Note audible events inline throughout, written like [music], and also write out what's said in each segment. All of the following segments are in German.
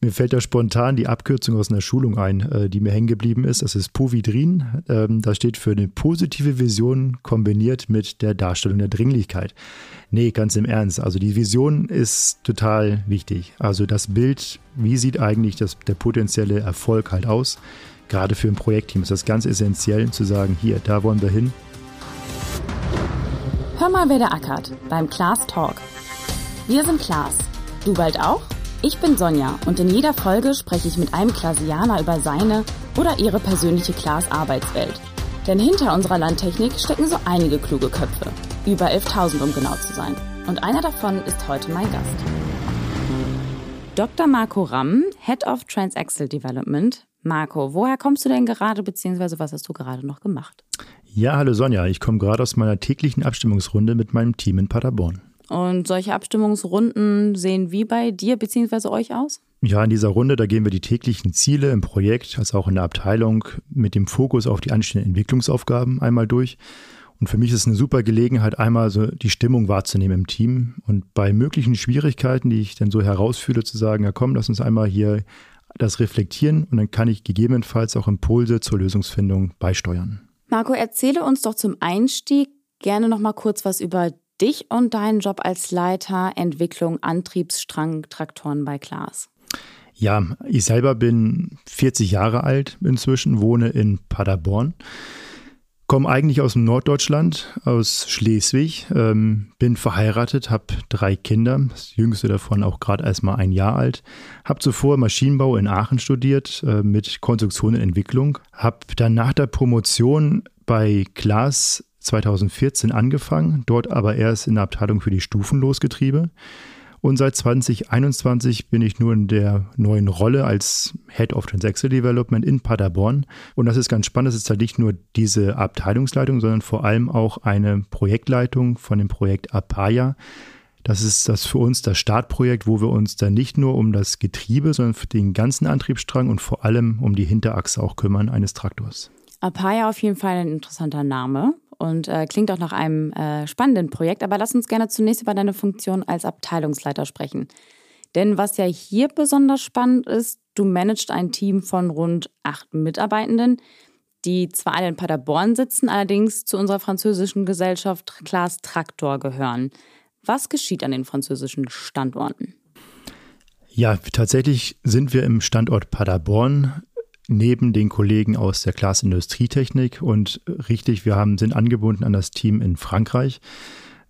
Mir fällt da spontan die Abkürzung aus einer Schulung ein, äh, die mir hängen geblieben ist. Das ist Povidrin. Ähm, das steht für eine positive Vision kombiniert mit der Darstellung der Dringlichkeit. Nee, ganz im Ernst. Also die Vision ist total wichtig. Also das Bild, wie sieht eigentlich das, der potenzielle Erfolg halt aus? Gerade für ein Projektteam ist das ganz essentiell zu sagen, hier, da wollen wir hin. Hör mal, wer der ackert beim Class Talk. Wir sind Klaas. Du bald auch? Ich bin Sonja und in jeder Folge spreche ich mit einem Klasianer über seine oder ihre persönliche Klaas-Arbeitswelt. Denn hinter unserer Landtechnik stecken so einige kluge Köpfe. Über 11.000, um genau zu sein. Und einer davon ist heute mein Gast. Dr. Marco Ramm, Head of Transaxle Development. Marco, woher kommst du denn gerade, beziehungsweise was hast du gerade noch gemacht? Ja, hallo Sonja, ich komme gerade aus meiner täglichen Abstimmungsrunde mit meinem Team in Paderborn. Und solche Abstimmungsrunden sehen wie bei dir bzw. euch aus? Ja, in dieser Runde, da gehen wir die täglichen Ziele im Projekt, als auch in der Abteilung, mit dem Fokus auf die anstehenden Entwicklungsaufgaben einmal durch. Und für mich ist es eine super Gelegenheit, einmal so die Stimmung wahrzunehmen im Team und bei möglichen Schwierigkeiten, die ich dann so herausfühle, zu sagen, ja komm, lass uns einmal hier das reflektieren und dann kann ich gegebenenfalls auch Impulse zur Lösungsfindung beisteuern. Marco, erzähle uns doch zum Einstieg gerne noch mal kurz was über dich und deinen Job als Leiter Entwicklung Antriebsstrang-Traktoren bei Klaas? Ja, ich selber bin 40 Jahre alt inzwischen, wohne in Paderborn, komme eigentlich aus dem Norddeutschland, aus Schleswig, ähm, bin verheiratet, habe drei Kinder, das jüngste davon auch gerade erst mal ein Jahr alt, habe zuvor Maschinenbau in Aachen studiert äh, mit Konstruktion und Entwicklung, habe dann nach der Promotion bei Klaas 2014 angefangen, dort aber erst in der Abteilung für die Stufenlosgetriebe. Und seit 2021 bin ich nur in der neuen Rolle als Head of Transaxle Development in Paderborn. Und das ist ganz spannend. Es ist halt nicht nur diese Abteilungsleitung, sondern vor allem auch eine Projektleitung von dem Projekt Apaya. Das ist das für uns das Startprojekt, wo wir uns dann nicht nur um das Getriebe, sondern für den ganzen Antriebsstrang und vor allem um die Hinterachse auch kümmern eines Traktors. Apaya auf jeden Fall ein interessanter Name und äh, klingt auch nach einem äh, spannenden Projekt. Aber lass uns gerne zunächst über deine Funktion als Abteilungsleiter sprechen. Denn was ja hier besonders spannend ist, du managst ein Team von rund acht Mitarbeitenden, die zwar alle in Paderborn sitzen, allerdings zu unserer französischen Gesellschaft Klaas Traktor gehören. Was geschieht an den französischen Standorten? Ja, tatsächlich sind wir im Standort Paderborn neben den Kollegen aus der Klasse Industrietechnik und richtig, wir haben, sind angebunden an das Team in Frankreich.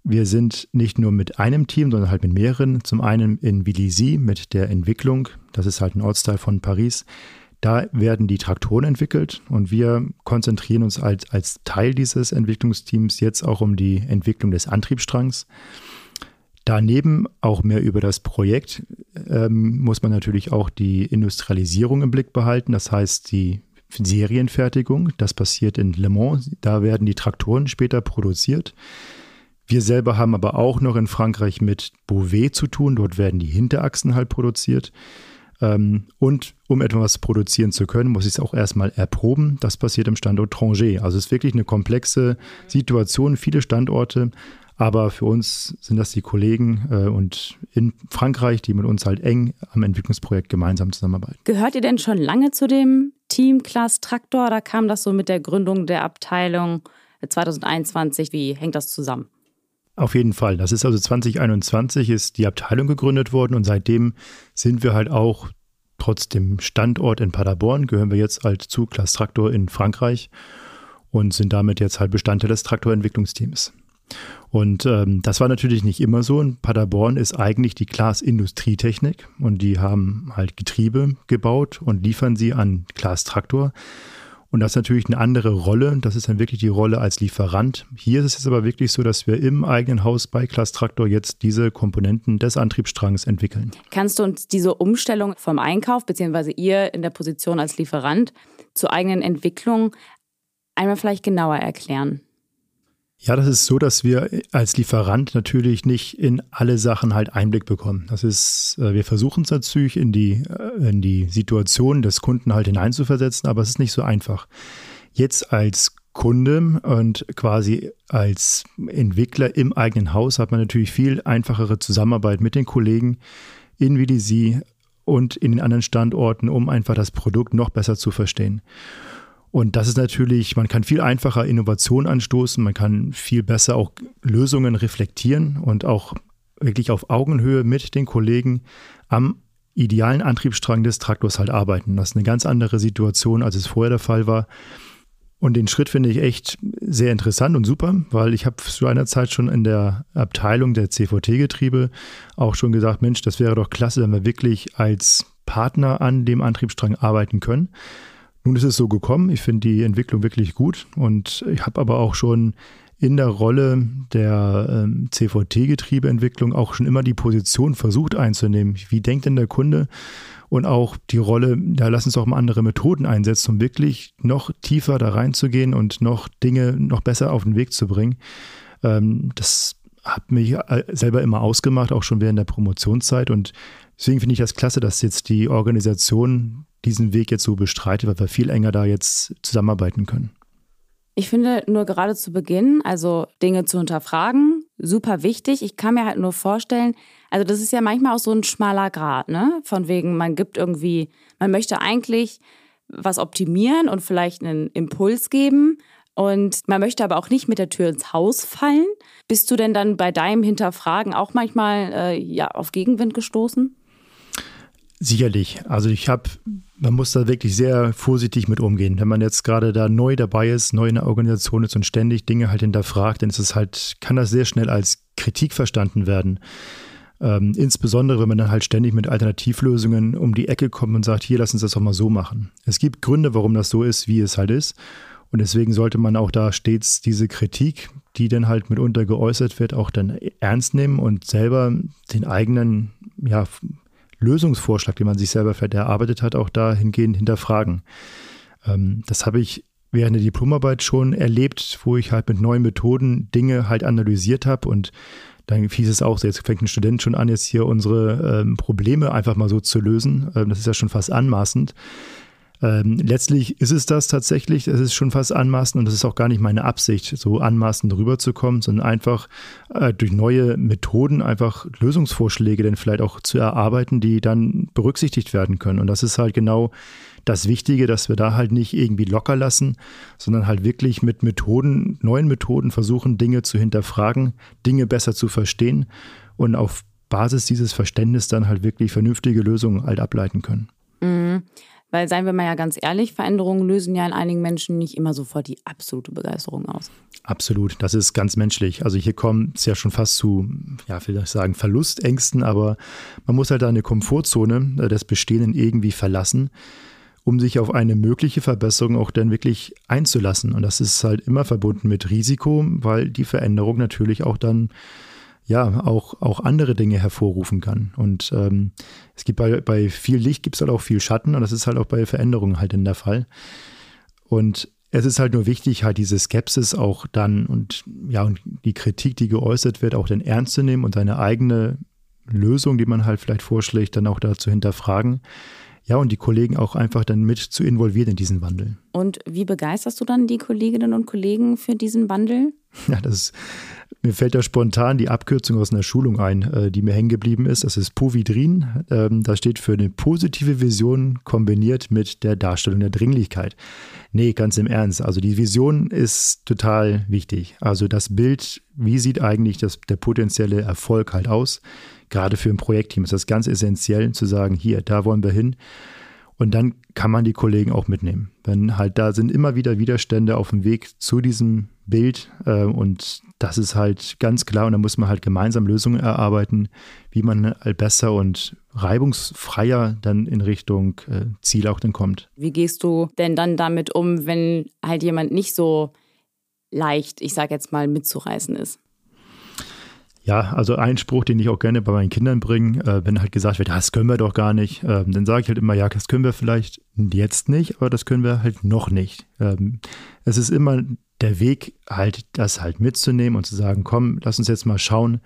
Wir sind nicht nur mit einem Team, sondern halt mit mehreren. Zum einen in Villizy mit der Entwicklung, das ist halt ein Ortsteil von Paris. Da werden die Traktoren entwickelt und wir konzentrieren uns als, als Teil dieses Entwicklungsteams jetzt auch um die Entwicklung des Antriebsstrangs. Daneben auch mehr über das Projekt ähm, muss man natürlich auch die Industrialisierung im Blick behalten. Das heißt, die Serienfertigung, das passiert in Le Mans. Da werden die Traktoren später produziert. Wir selber haben aber auch noch in Frankreich mit Beauvais zu tun. Dort werden die Hinterachsen halt produziert. Ähm, und um etwas produzieren zu können, muss ich es auch erstmal erproben. Das passiert im Standort Tranger. Also es ist wirklich eine komplexe Situation, viele Standorte. Aber für uns sind das die Kollegen äh, und in Frankreich, die mit uns halt eng am Entwicklungsprojekt gemeinsam zusammenarbeiten. Gehört ihr denn schon lange zu dem Team Class Traktor oder kam das so mit der Gründung der Abteilung 2021? Wie hängt das zusammen? Auf jeden Fall. Das ist also 2021 ist die Abteilung gegründet worden und seitdem sind wir halt auch trotz dem Standort in Paderborn gehören wir jetzt halt zu Class Traktor in Frankreich und sind damit jetzt halt Bestandteil des Traktorentwicklungsteams. Und ähm, das war natürlich nicht immer so. In Paderborn ist eigentlich die Glas Industrietechnik und die haben halt Getriebe gebaut und liefern sie an Glas Traktor. Und das ist natürlich eine andere Rolle. Das ist dann wirklich die Rolle als Lieferant. Hier ist es aber wirklich so, dass wir im eigenen Haus bei Class Traktor jetzt diese Komponenten des Antriebsstrangs entwickeln. Kannst du uns diese Umstellung vom Einkauf, beziehungsweise ihr in der Position als Lieferant zur eigenen Entwicklung einmal vielleicht genauer erklären? Ja, das ist so, dass wir als Lieferant natürlich nicht in alle Sachen halt Einblick bekommen. Das ist, äh, wir versuchen es natürlich in die, äh, in die Situation des Kunden halt hineinzuversetzen, aber es ist nicht so einfach. Jetzt als Kunde und quasi als Entwickler im eigenen Haus hat man natürlich viel einfachere Zusammenarbeit mit den Kollegen in VDC und in den anderen Standorten, um einfach das Produkt noch besser zu verstehen. Und das ist natürlich, man kann viel einfacher Innovation anstoßen, man kann viel besser auch Lösungen reflektieren und auch wirklich auf Augenhöhe mit den Kollegen am idealen Antriebsstrang des Traktors halt arbeiten. Das ist eine ganz andere Situation, als es vorher der Fall war. Und den Schritt finde ich echt sehr interessant und super, weil ich habe zu einer Zeit schon in der Abteilung der CVT-Getriebe auch schon gesagt, Mensch, das wäre doch klasse, wenn wir wirklich als Partner an dem Antriebsstrang arbeiten können. Nun ist es so gekommen. Ich finde die Entwicklung wirklich gut und ich habe aber auch schon in der Rolle der ähm, CVT-Getriebeentwicklung auch schon immer die Position versucht einzunehmen. Wie denkt denn der Kunde? Und auch die Rolle, da lass uns auch mal andere Methoden einsetzen, um wirklich noch tiefer da reinzugehen und noch Dinge noch besser auf den Weg zu bringen. Ähm, das hat mich äh, selber immer ausgemacht, auch schon während der Promotionszeit. Und deswegen finde ich das klasse, dass jetzt die Organisation diesen Weg jetzt so bestreitet, weil wir viel enger da jetzt zusammenarbeiten können. Ich finde nur gerade zu Beginn, also Dinge zu hinterfragen, super wichtig. Ich kann mir halt nur vorstellen, also das ist ja manchmal auch so ein schmaler Grad, ne? Von wegen, man gibt irgendwie, man möchte eigentlich was optimieren und vielleicht einen Impuls geben. Und man möchte aber auch nicht mit der Tür ins Haus fallen. Bist du denn dann bei deinem Hinterfragen auch manchmal äh, ja, auf Gegenwind gestoßen? Sicherlich. Also ich habe, man muss da wirklich sehr vorsichtig mit umgehen. Wenn man jetzt gerade da neu dabei ist, neu in der Organisation ist und ständig Dinge halt hinterfragt, dann ist es halt, kann das sehr schnell als Kritik verstanden werden. Ähm, insbesondere, wenn man dann halt ständig mit Alternativlösungen um die Ecke kommt und sagt, hier, lass uns das doch mal so machen. Es gibt Gründe, warum das so ist, wie es halt ist. Und deswegen sollte man auch da stets diese Kritik, die dann halt mitunter geäußert wird, auch dann ernst nehmen und selber den eigenen, ja, Lösungsvorschlag, den man sich selber vielleicht erarbeitet hat, auch dahingehend hinterfragen. Ähm, das habe ich während der Diplomarbeit schon erlebt, wo ich halt mit neuen Methoden Dinge halt analysiert habe und dann hieß es auch, jetzt fängt ein Student schon an, jetzt hier unsere ähm, Probleme einfach mal so zu lösen. Ähm, das ist ja schon fast anmaßend. Ähm, letztlich ist es das tatsächlich, es ist schon fast anmaßend und das ist auch gar nicht meine Absicht, so anmaßend rüberzukommen, sondern einfach äh, durch neue Methoden einfach Lösungsvorschläge dann vielleicht auch zu erarbeiten, die dann berücksichtigt werden können. Und das ist halt genau das Wichtige, dass wir da halt nicht irgendwie locker lassen, sondern halt wirklich mit Methoden, neuen Methoden versuchen, Dinge zu hinterfragen, Dinge besser zu verstehen und auf Basis dieses Verständnisses dann halt wirklich vernünftige Lösungen halt ableiten können. Mhm. Weil, seien wir mal ja ganz ehrlich, Veränderungen lösen ja in einigen Menschen nicht immer sofort die absolute Begeisterung aus. Absolut, das ist ganz menschlich. Also hier kommt es ja schon fast zu, ja, will ich sagen, Verlustängsten, aber man muss halt eine Komfortzone äh, des Bestehenden irgendwie verlassen, um sich auf eine mögliche Verbesserung auch dann wirklich einzulassen. Und das ist halt immer verbunden mit Risiko, weil die Veränderung natürlich auch dann ja auch, auch andere Dinge hervorrufen kann. Und ähm, es gibt bei, bei viel Licht gibt es halt auch viel Schatten und das ist halt auch bei Veränderungen halt in der Fall. Und es ist halt nur wichtig, halt diese Skepsis auch dann und ja, und die Kritik, die geäußert wird, auch dann ernst zu nehmen und seine eigene Lösung, die man halt vielleicht vorschlägt, dann auch da zu hinterfragen. Ja, und die Kollegen auch einfach dann mit zu involvieren in diesen Wandel. Und wie begeisterst du dann die Kolleginnen und Kollegen für diesen Wandel? Ja, das ist mir fällt da spontan die Abkürzung aus einer Schulung ein, äh, die mir hängen geblieben ist. Das ist Povidrin. Ähm, das steht für eine positive Vision kombiniert mit der Darstellung der Dringlichkeit. Nee, ganz im Ernst. Also die Vision ist total wichtig. Also das Bild, wie sieht eigentlich das, der potenzielle Erfolg halt aus? Gerade für ein Projektteam ist das ganz essentiell zu sagen, hier, da wollen wir hin. Und dann kann man die Kollegen auch mitnehmen. Wenn halt da sind immer wieder Widerstände auf dem Weg zu diesem Bild äh, und das ist halt ganz klar und da muss man halt gemeinsam Lösungen erarbeiten, wie man halt besser und reibungsfreier dann in Richtung äh, Ziel auch dann kommt. Wie gehst du denn dann damit um, wenn halt jemand nicht so leicht, ich sage jetzt mal, mitzureißen ist? Ja, also ein Spruch, den ich auch gerne bei meinen Kindern bringe, äh, wenn halt gesagt wird, das können wir doch gar nicht, äh, dann sage ich halt immer, ja, das können wir vielleicht jetzt nicht, aber das können wir halt noch nicht. Ähm, es ist immer der Weg, halt das halt mitzunehmen und zu sagen, komm, lass uns jetzt mal schauen,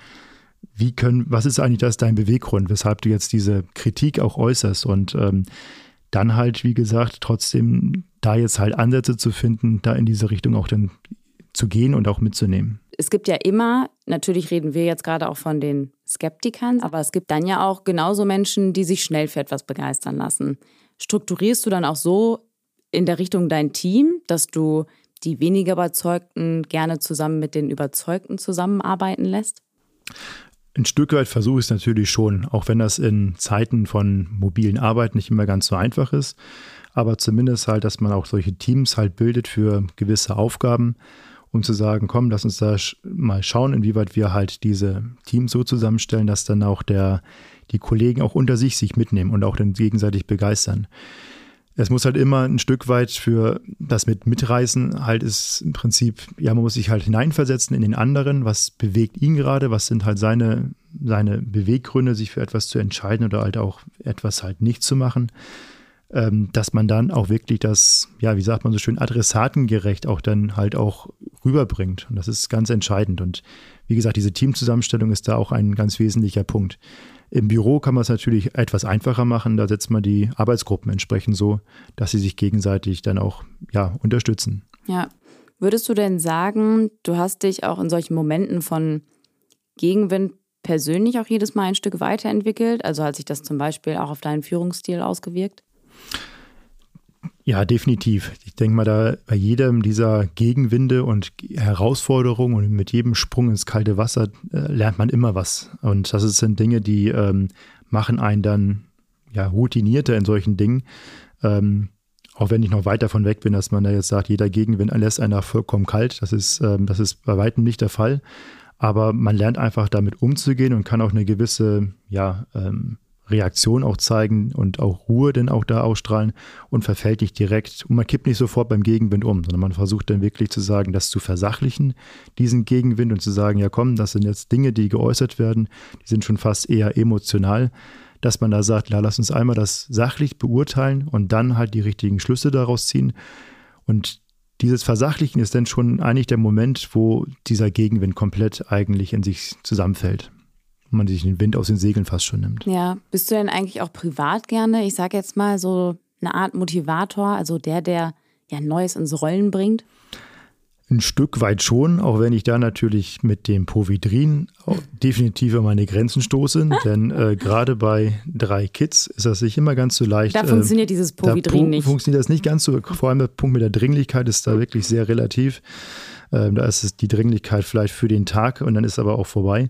wie können, was ist eigentlich das dein Beweggrund, weshalb du jetzt diese Kritik auch äußerst und ähm, dann halt, wie gesagt, trotzdem da jetzt halt Ansätze zu finden, da in diese Richtung auch dann zu gehen und auch mitzunehmen. Es gibt ja immer, natürlich reden wir jetzt gerade auch von den Skeptikern, aber es gibt dann ja auch genauso Menschen, die sich schnell für etwas begeistern lassen. Strukturierst du dann auch so in der Richtung dein Team, dass du die weniger Überzeugten gerne zusammen mit den Überzeugten zusammenarbeiten lässt? Ein Stück weit versuche ich es natürlich schon, auch wenn das in Zeiten von mobilen Arbeit nicht immer ganz so einfach ist. Aber zumindest halt, dass man auch solche Teams halt bildet für gewisse Aufgaben, um zu sagen, komm, lass uns da mal schauen, inwieweit wir halt diese Teams so zusammenstellen, dass dann auch der, die Kollegen auch unter sich sich mitnehmen und auch dann gegenseitig begeistern. Es muss halt immer ein Stück weit für das mit Mitreißen halt ist im Prinzip, ja, man muss sich halt hineinversetzen in den anderen, was bewegt ihn gerade, was sind halt seine, seine Beweggründe, sich für etwas zu entscheiden oder halt auch etwas halt nicht zu machen, ähm, dass man dann auch wirklich das, ja, wie sagt man so schön, adressatengerecht auch dann halt auch rüberbringt. Und das ist ganz entscheidend. Und wie gesagt, diese Teamzusammenstellung ist da auch ein ganz wesentlicher Punkt. Im Büro kann man es natürlich etwas einfacher machen. Da setzt man die Arbeitsgruppen entsprechend so, dass sie sich gegenseitig dann auch ja, unterstützen. Ja. Würdest du denn sagen, du hast dich auch in solchen Momenten von Gegenwind persönlich auch jedes Mal ein Stück weiterentwickelt? Also hat sich das zum Beispiel auch auf deinen Führungsstil ausgewirkt? Ja, definitiv. Ich denke mal, da bei jedem dieser Gegenwinde und Herausforderungen und mit jedem Sprung ins kalte Wasser äh, lernt man immer was. Und das sind Dinge, die ähm, machen einen dann ja routinierter in solchen Dingen. Ähm, auch wenn ich noch weit davon weg bin, dass man da jetzt sagt, jeder Gegenwind lässt einer vollkommen kalt. Das ist, ähm, das ist bei weitem nicht der Fall. Aber man lernt einfach damit umzugehen und kann auch eine gewisse ja, ähm, Reaktion auch zeigen und auch Ruhe denn auch da ausstrahlen und verfällt nicht direkt. Und man kippt nicht sofort beim Gegenwind um, sondern man versucht dann wirklich zu sagen, das zu versachlichen, diesen Gegenwind und zu sagen, ja komm, das sind jetzt Dinge, die geäußert werden, die sind schon fast eher emotional, dass man da sagt, ja, lass uns einmal das sachlich beurteilen und dann halt die richtigen Schlüsse daraus ziehen. Und dieses Versachlichen ist dann schon eigentlich der Moment, wo dieser Gegenwind komplett eigentlich in sich zusammenfällt man sich den Wind aus den Segeln fast schon nimmt. Ja, bist du denn eigentlich auch privat gerne, ich sage jetzt mal so eine Art Motivator, also der, der ja Neues ins Rollen bringt? Ein Stück weit schon, auch wenn ich da natürlich mit dem Povidrin definitiv an meine Grenzen stoße. [laughs] denn äh, gerade bei drei Kids ist das nicht immer ganz so leicht. Da funktioniert äh, dieses Povidrin nicht. funktioniert das nicht ganz so. Vor allem der Punkt mit der Dringlichkeit ist da wirklich sehr relativ. Ähm, da ist es die Dringlichkeit vielleicht für den Tag und dann ist aber auch vorbei.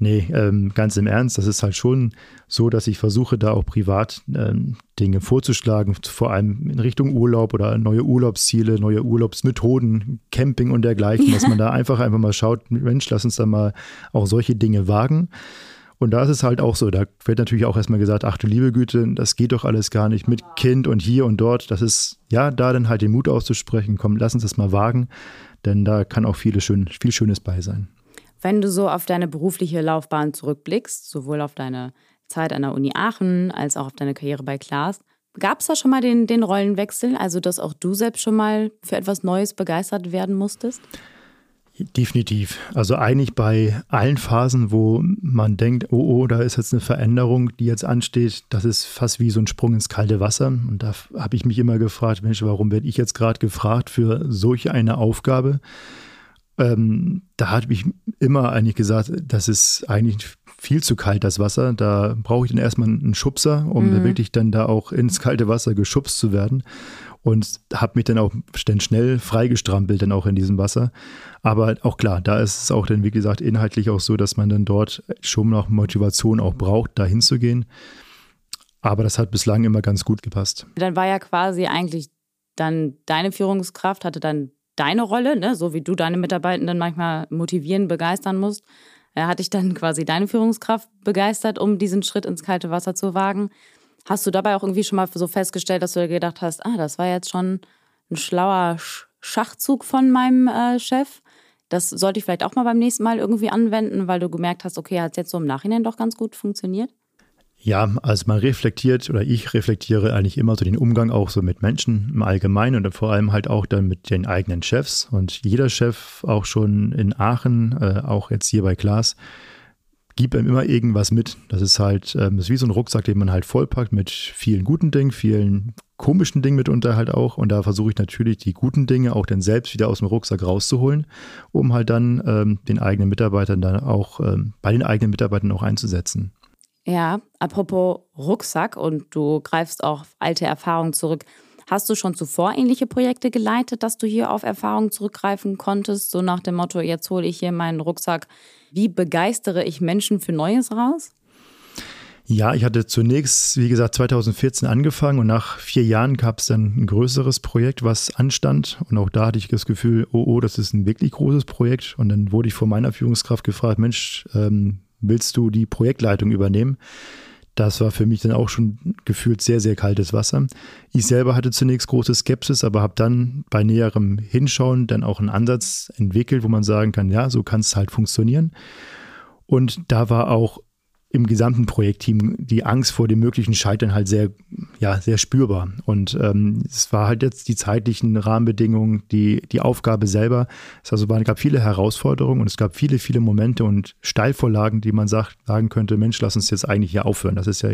Nee, ähm, ganz im Ernst, das ist halt schon so, dass ich versuche, da auch privat ähm, Dinge vorzuschlagen, vor allem in Richtung Urlaub oder neue Urlaubsziele, neue Urlaubsmethoden, Camping und dergleichen, dass man [laughs] da einfach einfach mal schaut, Mensch, lass uns da mal auch solche Dinge wagen. Und da ist es halt auch so, da wird natürlich auch erstmal gesagt, ach du liebe Güte, das geht doch alles gar nicht mit Kind und hier und dort. Das ist, ja, da dann halt den Mut auszusprechen, komm, lass uns das mal wagen denn da kann auch viele schön, viel Schönes bei sein. Wenn du so auf deine berufliche Laufbahn zurückblickst, sowohl auf deine Zeit an der Uni Aachen als auch auf deine Karriere bei Klaas, gab es da schon mal den, den Rollenwechsel, also dass auch du selbst schon mal für etwas Neues begeistert werden musstest? Definitiv. Also eigentlich bei allen Phasen, wo man denkt, oh, oh, da ist jetzt eine Veränderung, die jetzt ansteht, das ist fast wie so ein Sprung ins kalte Wasser. Und da habe ich mich immer gefragt, Mensch, warum werde ich jetzt gerade gefragt für solche eine Aufgabe? Ähm, da habe ich immer eigentlich gesagt, das ist eigentlich viel zu kalt, das Wasser. Da brauche ich dann erstmal einen Schubser, um mhm. wirklich dann da auch ins kalte Wasser geschubst zu werden und habe mich dann auch dann schnell freigestrampelt dann auch in diesem Wasser. Aber auch klar, da ist es auch dann, wie gesagt, inhaltlich auch so, dass man dann dort schon noch Motivation auch braucht, da hinzugehen. Aber das hat bislang immer ganz gut gepasst. Dann war ja quasi eigentlich dann deine Führungskraft, hatte dann deine Rolle, ne? so wie du deine Mitarbeitenden manchmal motivieren, begeistern musst. Er hat dich dann quasi deine Führungskraft begeistert, um diesen Schritt ins kalte Wasser zu wagen. Hast du dabei auch irgendwie schon mal so festgestellt, dass du gedacht hast, ah, das war jetzt schon ein schlauer Schachzug von meinem äh, Chef? Das sollte ich vielleicht auch mal beim nächsten Mal irgendwie anwenden, weil du gemerkt hast, okay, hat es jetzt so im Nachhinein doch ganz gut funktioniert? Ja, also man reflektiert oder ich reflektiere eigentlich immer so den Umgang auch so mit Menschen im Allgemeinen und vor allem halt auch dann mit den eigenen Chefs. Und jeder Chef, auch schon in Aachen, äh, auch jetzt hier bei Klaas, gibt einem immer irgendwas mit. Das ist halt, ähm, das ist wie so ein Rucksack, den man halt vollpackt mit vielen guten Dingen, vielen komischen Dingen mitunter halt auch. Und da versuche ich natürlich die guten Dinge auch dann selbst wieder aus dem Rucksack rauszuholen, um halt dann ähm, den eigenen Mitarbeitern dann auch ähm, bei den eigenen Mitarbeitern auch einzusetzen. Ja, apropos Rucksack und du greifst auch auf alte Erfahrungen zurück. Hast du schon zuvor ähnliche Projekte geleitet, dass du hier auf Erfahrungen zurückgreifen konntest? So nach dem Motto, jetzt hole ich hier meinen Rucksack. Wie begeistere ich Menschen für Neues raus? Ja, ich hatte zunächst, wie gesagt, 2014 angefangen und nach vier Jahren gab es dann ein größeres Projekt, was anstand. Und auch da hatte ich das Gefühl, oh, oh, das ist ein wirklich großes Projekt. Und dann wurde ich von meiner Führungskraft gefragt, Mensch, ähm, willst du die Projektleitung übernehmen? Das war für mich dann auch schon gefühlt sehr, sehr kaltes Wasser. Ich selber hatte zunächst große Skepsis, aber habe dann bei näherem Hinschauen dann auch einen Ansatz entwickelt, wo man sagen kann, ja, so kann es halt funktionieren. Und da war auch im gesamten Projektteam die Angst vor dem möglichen Scheitern halt sehr, ja, sehr spürbar. Und ähm, es war halt jetzt die zeitlichen Rahmenbedingungen, die, die Aufgabe selber. Es also waren, gab viele Herausforderungen und es gab viele, viele Momente und Steilvorlagen, die man sagt, sagen könnte, Mensch, lass uns jetzt eigentlich hier aufhören. Das ist ja,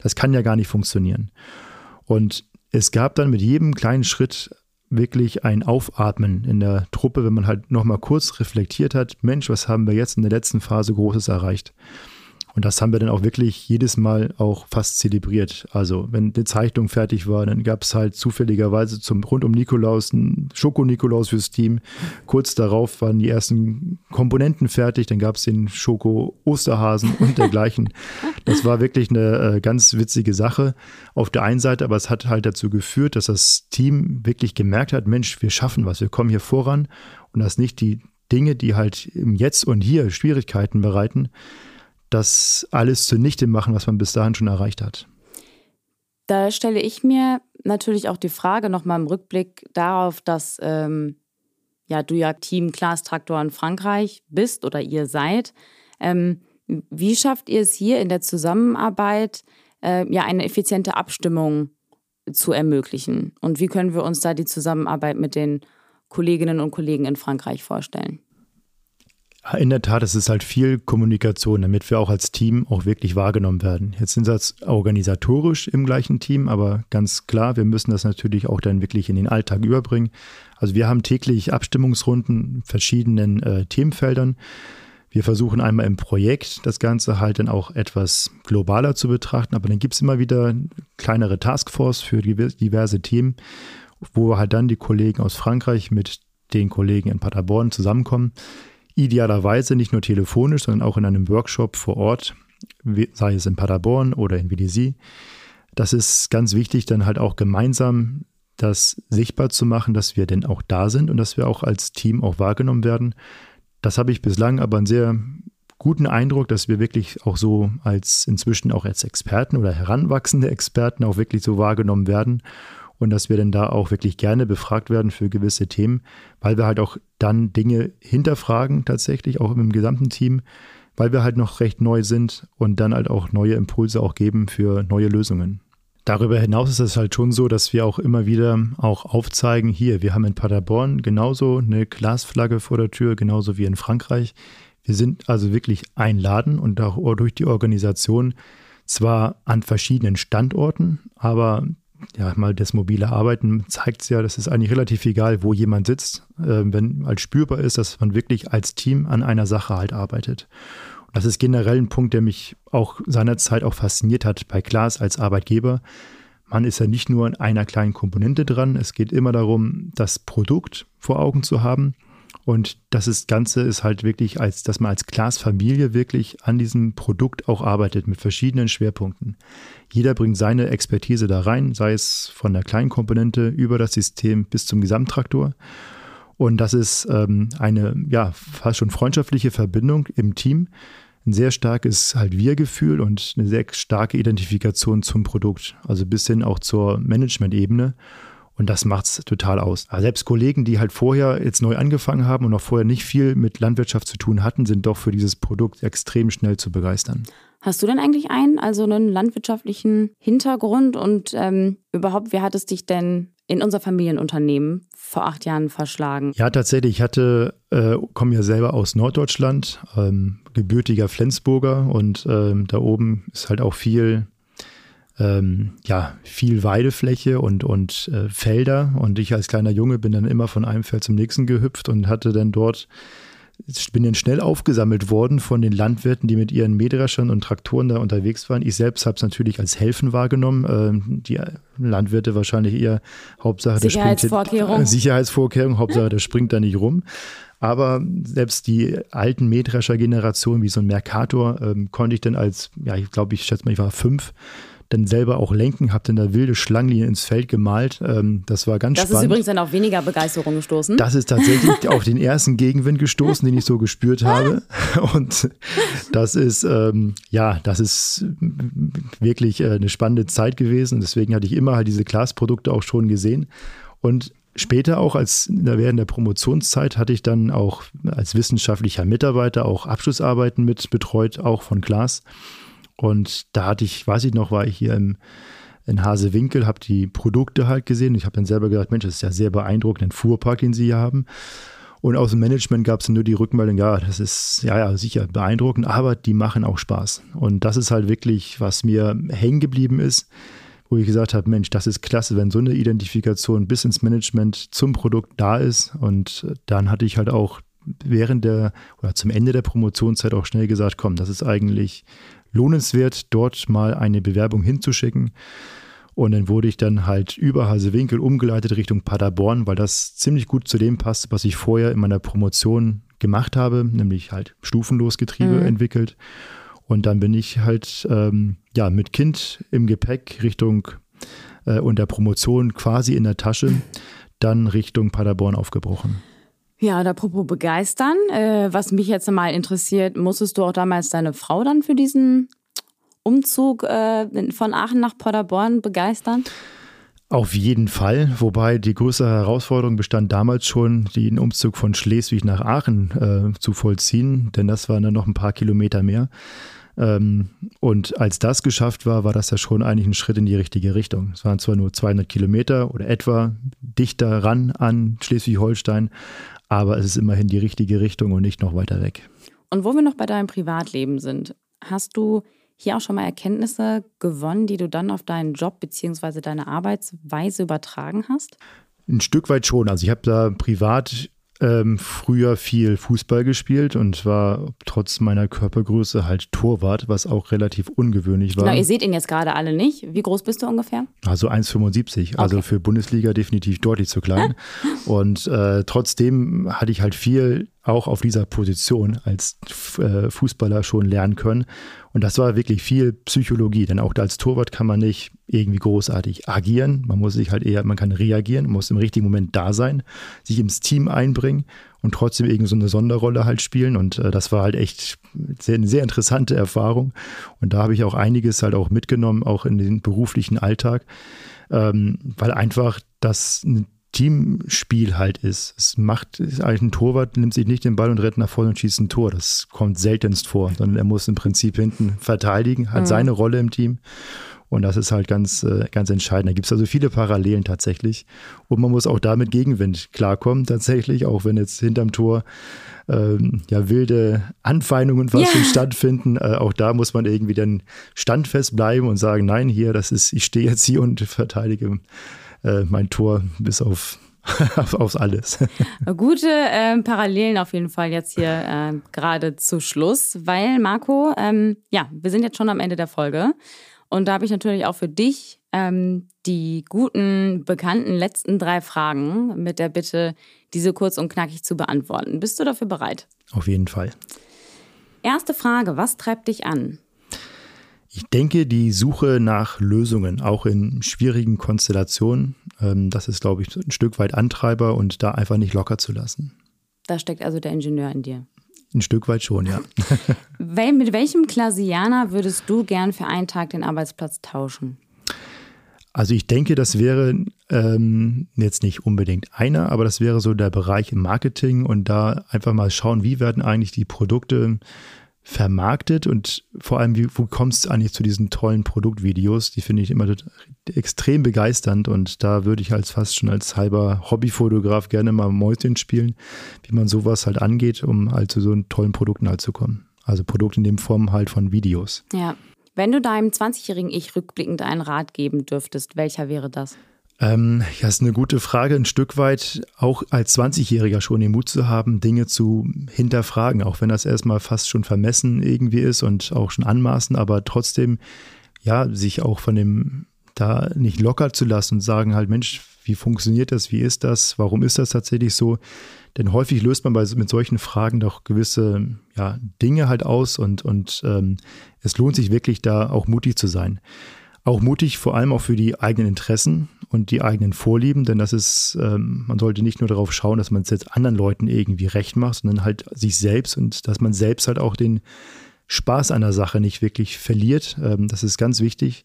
das kann ja gar nicht funktionieren. Und es gab dann mit jedem kleinen Schritt wirklich ein Aufatmen in der Truppe, wenn man halt nochmal kurz reflektiert hat, Mensch, was haben wir jetzt in der letzten Phase Großes erreicht? Und das haben wir dann auch wirklich jedes Mal auch fast zelebriert. Also wenn eine Zeichnung fertig war, dann gab es halt zufälligerweise zum rund um Nikolaus einen Schoko-Nikolaus fürs Team. Kurz darauf waren die ersten Komponenten fertig, dann gab es den Schoko-Osterhasen und dergleichen. [laughs] das war wirklich eine äh, ganz witzige Sache auf der einen Seite, aber es hat halt dazu geführt, dass das Team wirklich gemerkt hat, Mensch, wir schaffen was, wir kommen hier voran und das nicht die Dinge, die halt im Jetzt und Hier Schwierigkeiten bereiten, das alles zunichte machen, was man bis dahin schon erreicht hat? Da stelle ich mir natürlich auch die Frage nochmal im Rückblick darauf, dass ähm, ja, du ja Team Klaas Traktor in Frankreich bist oder ihr seid. Ähm, wie schafft ihr es hier in der Zusammenarbeit, äh, ja, eine effiziente Abstimmung zu ermöglichen? Und wie können wir uns da die Zusammenarbeit mit den Kolleginnen und Kollegen in Frankreich vorstellen? In der Tat, es ist halt viel Kommunikation, damit wir auch als Team auch wirklich wahrgenommen werden. Jetzt sind wir organisatorisch im gleichen Team, aber ganz klar, wir müssen das natürlich auch dann wirklich in den Alltag überbringen. Also wir haben täglich Abstimmungsrunden verschiedenen äh, Themenfeldern. Wir versuchen einmal im Projekt das Ganze halt dann auch etwas globaler zu betrachten, aber dann gibt es immer wieder kleinere Taskforce für diverse Themen, wo halt dann die Kollegen aus Frankreich mit den Kollegen in Paderborn zusammenkommen Idealerweise nicht nur telefonisch, sondern auch in einem Workshop vor Ort, sei es in Paderborn oder in Vélizy. Das ist ganz wichtig, dann halt auch gemeinsam das sichtbar zu machen, dass wir denn auch da sind und dass wir auch als Team auch wahrgenommen werden. Das habe ich bislang aber einen sehr guten Eindruck, dass wir wirklich auch so als inzwischen auch als Experten oder heranwachsende Experten auch wirklich so wahrgenommen werden und dass wir dann da auch wirklich gerne befragt werden für gewisse Themen, weil wir halt auch dann Dinge hinterfragen tatsächlich, auch im gesamten Team, weil wir halt noch recht neu sind und dann halt auch neue Impulse auch geben für neue Lösungen. Darüber hinaus ist es halt schon so, dass wir auch immer wieder auch aufzeigen, hier, wir haben in Paderborn genauso eine Glasflagge vor der Tür, genauso wie in Frankreich. Wir sind also wirklich ein Laden und auch durch die Organisation zwar an verschiedenen Standorten, aber ja, mal das mobile Arbeiten zeigt es ja, das ist eigentlich relativ egal, wo jemand sitzt, äh, wenn halt spürbar ist, dass man wirklich als Team an einer Sache halt arbeitet. Und das ist generell ein Punkt, der mich auch seinerzeit auch fasziniert hat bei Klaas als Arbeitgeber. Man ist ja nicht nur an einer kleinen Komponente dran, es geht immer darum, das Produkt vor Augen zu haben und das ist, Ganze ist halt wirklich, als dass man als Glasfamilie wirklich an diesem Produkt auch arbeitet mit verschiedenen Schwerpunkten. Jeder bringt seine Expertise da rein, sei es von der kleinen Komponente über das System bis zum Gesamttraktor. Und das ist ähm, eine ja fast schon freundschaftliche Verbindung im Team. Ein sehr starkes halt Wir-Gefühl und eine sehr starke Identifikation zum Produkt, also bis hin auch zur Management-Ebene. Und das macht es total aus. Also selbst Kollegen, die halt vorher jetzt neu angefangen haben und noch vorher nicht viel mit Landwirtschaft zu tun hatten, sind doch für dieses Produkt extrem schnell zu begeistern. Hast du denn eigentlich einen, also einen landwirtschaftlichen Hintergrund und ähm, überhaupt, wie hat es dich denn in unser Familienunternehmen vor acht Jahren verschlagen? Ja, tatsächlich. Ich hatte, äh, komme ja selber aus Norddeutschland, ähm, gebürtiger Flensburger und ähm, da oben ist halt auch viel ähm, ja, viel Weidefläche und, und äh, Felder. Und ich als kleiner Junge bin dann immer von einem Feld zum nächsten gehüpft und hatte dann dort, bin dann schnell aufgesammelt worden von den Landwirten, die mit ihren Mähdreschern und Traktoren da unterwegs waren. Ich selbst habe es natürlich als Helfen wahrgenommen. Ähm, die Landwirte wahrscheinlich eher Hauptsache der Sicherheitsvorkehrung. Äh, [laughs] Sicherheitsvorkehrung, Hauptsache der springt da nicht rum. Aber selbst die alten Mähdrescher-Generationen, wie so ein Mercator, ähm, konnte ich dann als, ja, ich glaube, ich schätze mal, ich war fünf, dann selber auch lenken, habe dann da wilde Schlangenlinien ins Feld gemalt. Ähm, das war ganz das spannend. Das ist übrigens dann auf weniger Begeisterung gestoßen. Das ist tatsächlich [laughs] auf den ersten Gegenwind gestoßen, den ich so gespürt habe. Und das ist, ähm, ja, das ist wirklich äh, eine spannende Zeit gewesen. Deswegen hatte ich immer halt diese Glasprodukte auch schon gesehen. Und Später auch als während der Promotionszeit hatte ich dann auch als wissenschaftlicher Mitarbeiter auch Abschlussarbeiten mit betreut, auch von Glas. Und da hatte ich, weiß ich noch, war ich hier im, in Hasewinkel, habe die Produkte halt gesehen. Ich habe dann selber gedacht, Mensch, das ist ja sehr beeindruckend, den Fuhrpark, den Sie hier haben. Und aus dem Management gab es nur die Rückmeldung, ja, das ist ja, ja sicher beeindruckend, aber die machen auch Spaß. Und das ist halt wirklich, was mir hängen geblieben ist, wo ich gesagt habe, Mensch, das ist klasse, wenn so eine Identifikation bis ins Management zum Produkt da ist. Und dann hatte ich halt auch während der oder zum Ende der Promotionszeit auch schnell gesagt, komm, das ist eigentlich lohnenswert, dort mal eine Bewerbung hinzuschicken. Und dann wurde ich dann halt über Hasewinkel umgeleitet Richtung Paderborn, weil das ziemlich gut zu dem passt, was ich vorher in meiner Promotion gemacht habe, nämlich halt stufenlos Getriebe mhm. entwickelt. Und dann bin ich halt ähm, ja mit Kind im Gepäck Richtung äh, und der Promotion quasi in der Tasche dann Richtung Paderborn aufgebrochen. Ja, und apropos begeistern, äh, was mich jetzt mal interessiert, musstest du auch damals deine Frau dann für diesen Umzug äh, von Aachen nach Paderborn begeistern? Auf jeden Fall, wobei die größere Herausforderung bestand damals schon, den Umzug von Schleswig nach Aachen äh, zu vollziehen, denn das waren dann noch ein paar Kilometer mehr. Ähm, und als das geschafft war, war das ja schon eigentlich ein Schritt in die richtige Richtung. Es waren zwar nur 200 Kilometer oder etwa dichter ran an Schleswig-Holstein, aber es ist immerhin die richtige Richtung und nicht noch weiter weg. Und wo wir noch bei deinem Privatleben sind, hast du hier auch schon mal Erkenntnisse gewonnen, die du dann auf deinen Job bzw. deine Arbeitsweise übertragen hast? Ein Stück weit schon. Also ich habe da privat ähm, früher viel Fußball gespielt und war trotz meiner Körpergröße halt Torwart, was auch relativ ungewöhnlich war. Genau, ihr seht ihn jetzt gerade alle nicht. Wie groß bist du ungefähr? Also 1,75. Also für Bundesliga definitiv deutlich zu klein. [laughs] und äh, trotzdem hatte ich halt viel auch auf dieser Position als äh, Fußballer schon lernen können. Und das war wirklich viel Psychologie, denn auch als Torwart kann man nicht irgendwie großartig agieren. Man muss sich halt eher, man kann reagieren, muss im richtigen Moment da sein, sich ins Team einbringen und trotzdem irgendwie so eine Sonderrolle halt spielen. Und äh, das war halt echt eine sehr interessante Erfahrung. Und da habe ich auch einiges halt auch mitgenommen, auch in den beruflichen Alltag, ähm, weil einfach das Teamspiel halt ist. Es macht, eigentlich ein Torwart nimmt sich nicht den Ball und rennt nach vorne und schießt ein Tor. Das kommt seltenst vor, sondern er muss im Prinzip hinten verteidigen, hat mhm. seine Rolle im Team. Und das ist halt ganz, äh, ganz entscheidend. Da gibt es also viele Parallelen tatsächlich. Und man muss auch damit Gegenwind klarkommen, tatsächlich, auch wenn jetzt hinterm Tor ähm, ja wilde Anfeindungen fast yeah. stattfinden. Äh, auch da muss man irgendwie dann standfest bleiben und sagen, nein, hier, das ist, ich stehe jetzt hier und verteidige äh, mein Tor bis auf [laughs] aufs alles. [laughs] Gute äh, Parallelen auf jeden Fall jetzt hier äh, gerade zu Schluss, weil Marco, ähm, ja, wir sind jetzt schon am Ende der Folge und da habe ich natürlich auch für dich ähm, die guten, bekannten letzten drei Fragen mit der Bitte, diese kurz und knackig zu beantworten. Bist du dafür bereit? Auf jeden Fall. Erste Frage, was treibt dich an? Ich denke, die Suche nach Lösungen, auch in schwierigen Konstellationen, ähm, das ist, glaube ich, ein Stück weit Antreiber und da einfach nicht locker zu lassen. Da steckt also der Ingenieur in dir. Ein Stück weit schon, ja. [laughs] mit welchem Klasianer würdest du gern für einen Tag den Arbeitsplatz tauschen? Also ich denke, das wäre ähm, jetzt nicht unbedingt einer, aber das wäre so der Bereich im Marketing und da einfach mal schauen, wie werden eigentlich die Produkte vermarktet und vor allem, wie, wo kommst du eigentlich zu diesen tollen Produktvideos? Die finde ich immer extrem begeisternd und da würde ich als fast schon als halber Hobbyfotograf gerne mal Mäuschen spielen, wie man sowas halt angeht, um halt zu so tollen Produkten halt zu kommen. Also Produkte in dem Form halt von Videos. Ja. Wenn du deinem 20-jährigen Ich rückblickend einen Rat geben dürftest, welcher wäre das? Ähm, ja, ist eine gute Frage. Ein Stück weit auch als 20-Jähriger schon den Mut zu haben, Dinge zu hinterfragen, auch wenn das erstmal fast schon vermessen irgendwie ist und auch schon anmaßen, aber trotzdem, ja, sich auch von dem da nicht locker zu lassen und sagen halt, Mensch, wie funktioniert das? Wie ist das? Warum ist das tatsächlich so? Denn häufig löst man bei, mit solchen Fragen doch gewisse ja, Dinge halt aus und, und ähm, es lohnt sich wirklich da auch mutig zu sein. Auch mutig vor allem auch für die eigenen Interessen und die eigenen Vorlieben, denn das ist, ähm, man sollte nicht nur darauf schauen, dass man es jetzt anderen Leuten irgendwie recht macht, sondern halt sich selbst und dass man selbst halt auch den Spaß einer Sache nicht wirklich verliert. Ähm, das ist ganz wichtig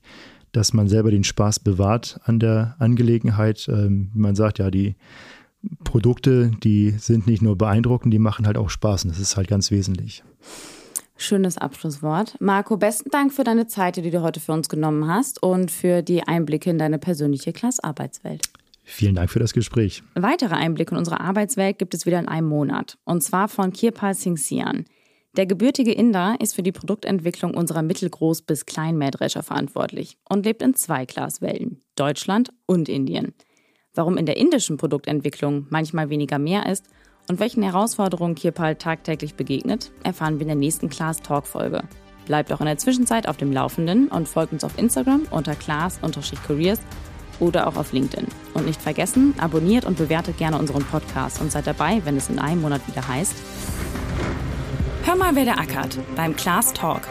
dass man selber den Spaß bewahrt an der Angelegenheit. Ähm, man sagt ja, die Produkte, die sind nicht nur beeindruckend, die machen halt auch Spaß und das ist halt ganz wesentlich. Schönes Abschlusswort. Marco, besten Dank für deine Zeit, die du heute für uns genommen hast und für die Einblicke in deine persönliche Klassarbeitswelt. Vielen Dank für das Gespräch. Weitere Einblicke in unsere Arbeitswelt gibt es wieder in einem Monat. Und zwar von Kirpal Singh Sian. Der gebürtige Inder ist für die Produktentwicklung unserer Mittelgroß- bis Kleinmähdrescher verantwortlich und lebt in zwei Glaswellen, Deutschland und Indien. Warum in der indischen Produktentwicklung manchmal weniger mehr ist und welchen Herausforderungen Kirpal tagtäglich begegnet, erfahren wir in der nächsten Class Talk Folge. Bleibt auch in der Zwischenzeit auf dem Laufenden und folgt uns auf Instagram unter class-careers oder auch auf LinkedIn. Und nicht vergessen, abonniert und bewertet gerne unseren Podcast und seid dabei, wenn es in einem Monat wieder heißt Hör mal, wer der ackert beim Class Talk.